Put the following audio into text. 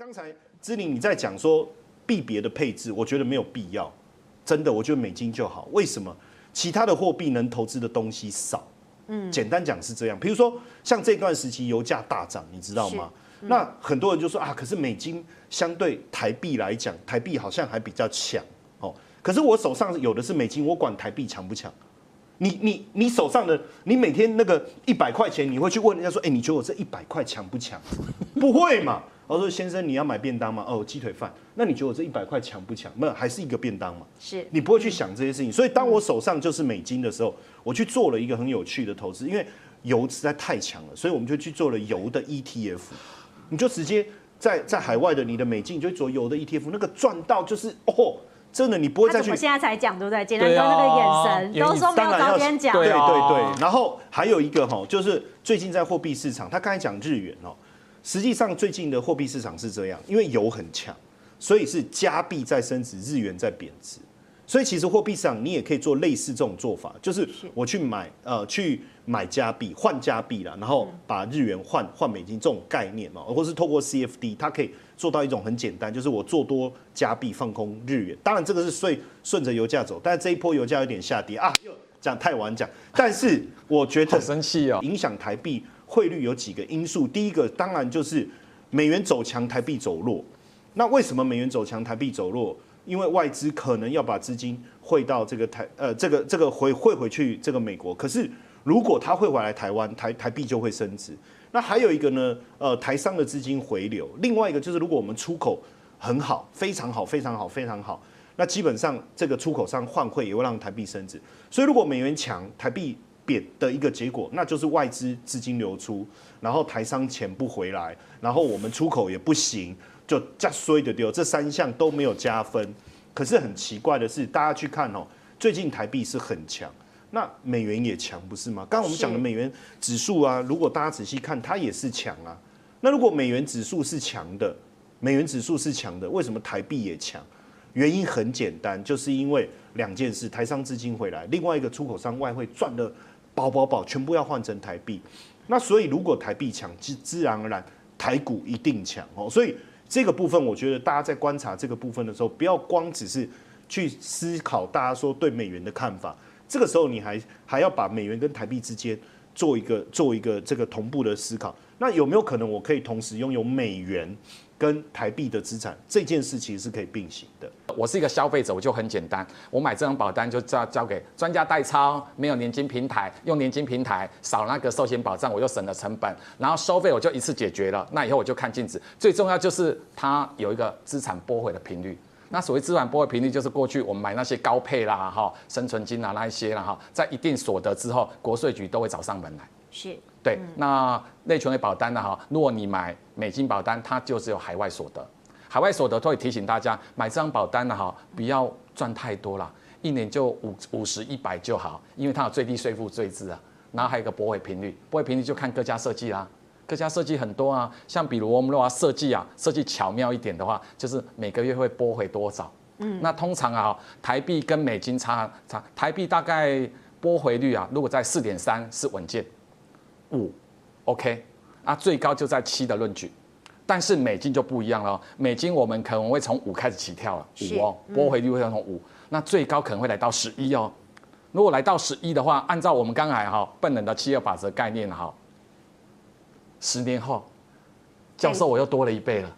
刚才芝玲你在讲说币别的配置，我觉得没有必要，真的，我觉得美金就好。为什么？其他的货币能投资的东西少。嗯，简单讲是这样。比如说像这段时期油价大涨，你知道吗？嗯、那很多人就说啊，可是美金相对台币来讲，台币好像还比较强哦。可是我手上有的是美金，我管台币强不强？你你你手上的，你每天那个一百块钱，你会去问人家说，哎，你觉得我这一百块强不强？不会嘛？我说先生，你要买便当吗？哦，鸡腿饭。那你觉得我这一百块强不强？没有，还是一个便当嘛。是。你不会去想这些事情。所以当我手上就是美金的时候，我去做了一个很有趣的投资，因为油实在太强了，所以我们就去做了油的 ETF。你就直接在在海外的你的美金，你就做油的 ETF，那个赚到就是哦。真的，你不会再去。我现在才讲，对不对？简单说那个眼神，都说没有早点讲。对对对。然后还有一个哈，就是最近在货币市场，他刚才讲日元哦，实际上最近的货币市场是这样，因为油很强，所以是加币在升值，日元在贬值。所以其实货币市场你也可以做类似这种做法，就是我去买呃去买加币换加币啦，然后把日元换换美金这种概念嘛，或是透过 CFD，它可以做到一种很简单，就是我做多加币放空日元。当然这个是顺顺着油价走，但是这一波油价有点下跌啊，又讲太晚讲。但是我觉得很生气哦，影响台币汇率有几个因素，第一个当然就是美元走强，台币走弱。那为什么美元走强，台币走弱？因为外资可能要把资金汇到这个台呃这个这个回汇回去这个美国，可是如果他汇回来台湾，台台币就会升值。那还有一个呢，呃台商的资金回流，另外一个就是如果我们出口很好，非常好，非常好，非常好，那基本上这个出口商换汇也会让台币升值。所以如果美元强，台币的一个结果，那就是外资资金流出，然后台商钱不回来，然后我们出口也不行。就加衰的丢，这三项都没有加分。可是很奇怪的是，大家去看哦，最近台币是很强，那美元也强，不是吗？刚刚我们讲的美元指数啊，如果大家仔细看，它也是强啊。那如果美元指数是强的，美元指数是强的，为什么台币也强？原因很简单，就是因为两件事：台商资金回来，另外一个出口商外汇赚了宝宝宝，全部要换成台币。那所以如果台币强，自自然而然台股一定强哦。所以。这个部分，我觉得大家在观察这个部分的时候，不要光只是去思考大家说对美元的看法，这个时候你还还要把美元跟台币之间做一个做一个这个同步的思考。那有没有可能我可以同时拥有美元跟台币的资产？这件事其实是可以并行的。我是一个消费者，我就很简单，我买这张保单就交交给专家代操，没有年金平台，用年金平台少那个寿险保障，我又省了成本，然后收费我就一次解决了。那以后我就看镜子，最重要就是它有一个资产拨回的频率。那所谓资产拨回频率，就是过去我们买那些高配啦、哈生存金啊那一些啦哈，在一定所得之后，国税局都会找上门来。是。对，那内存的保单呢哈，如果你买美金保单，它就只有海外所得。海外所得都会提醒大家，买这张保单呢哈，不要赚太多了，一年就五五十一百就好，因为它有最低税负税制啊。然后还有一个拨回频率，拨回频率就看各家设计啦，各家设计很多啊。像比如我们如果要设计啊，设计巧妙一点的话，就是每个月会拨回多少。嗯，那通常啊，台币跟美金差差，台币大概拨回率啊，如果在四点三是稳健。五，OK，啊，最高就在七的论据，但是美金就不一样了，美金我们可能会从五开始起跳了，五哦，波回率会从五，那最高可能会来到十一哦，如果来到十一的话，按照我们刚才哈笨人的七二法则概念哈，十年后，教授我又多了一倍了。